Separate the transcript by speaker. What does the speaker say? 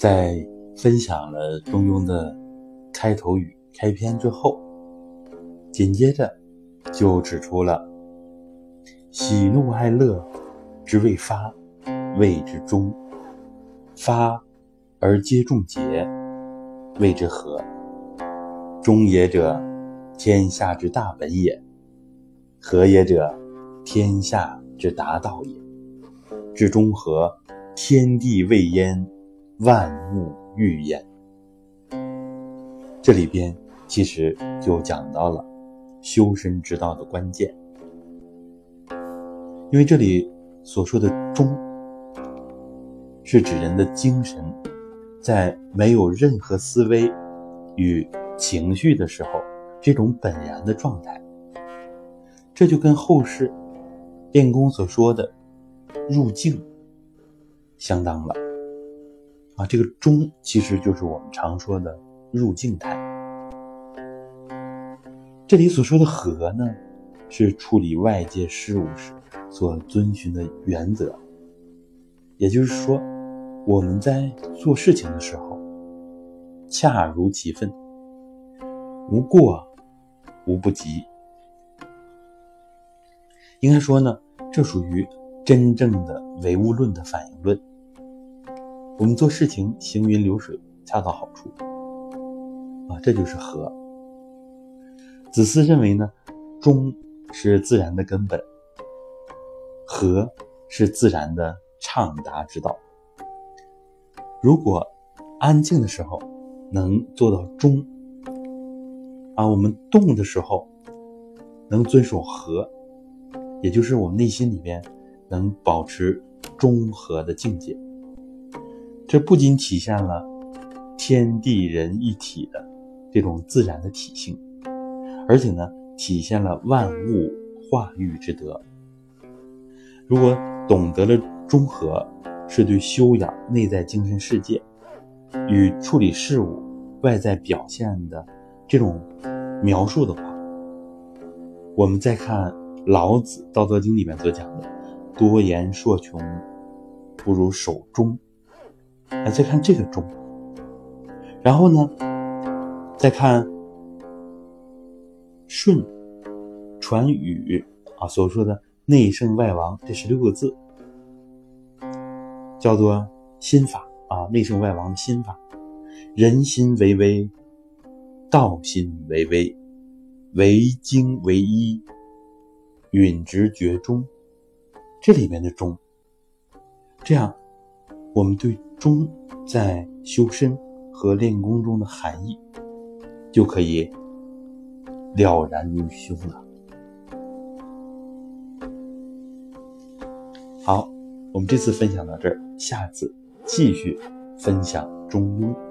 Speaker 1: 在分享了中庸的开头语、开篇之后，紧接着就指出了喜怒哀乐之未发，谓之中；发而皆众结，谓之和。中也者，天下之大本也；和也者，天下之达道也。至中和，天地未焉。万物欲焉。这里边其实就讲到了修身之道的关键，因为这里所说的“中”，是指人的精神在没有任何思维与情绪的时候，这种本然的状态。这就跟后世练功所说的“入静”相当了。啊，这个中其实就是我们常说的入静态。这里所说的和呢，是处理外界事物时所遵循的原则。也就是说，我们在做事情的时候，恰如其分，无过，无不及。应该说呢，这属于真正的唯物论的反应论。我们做事情行云流水，恰到好处，啊，这就是和。子思认为呢，中是自然的根本，和是自然的畅达之道。如果安静的时候能做到中，啊，我们动的时候能遵守和，也就是我们内心里面能保持中和的境界。这不仅体现了天地人一体的这种自然的体性，而且呢，体现了万物化育之德。如果懂得了中和，是对修养内在精神世界与处理事物外在表现的这种描述的话，我们再看老子《道德经》里面所讲的“多言数穷，不如守中”。来再看这个中，然后呢，再看舜传语啊所说的“内圣外王”这十六个字，叫做心法啊，“内圣外王”的心法，人心为微，道心为微，为精为一，允直绝中，这里面的中，这样我们对。中在修身和练功中的含义，就可以了然于胸了。好，我们这次分享到这儿，下次继续分享中庸。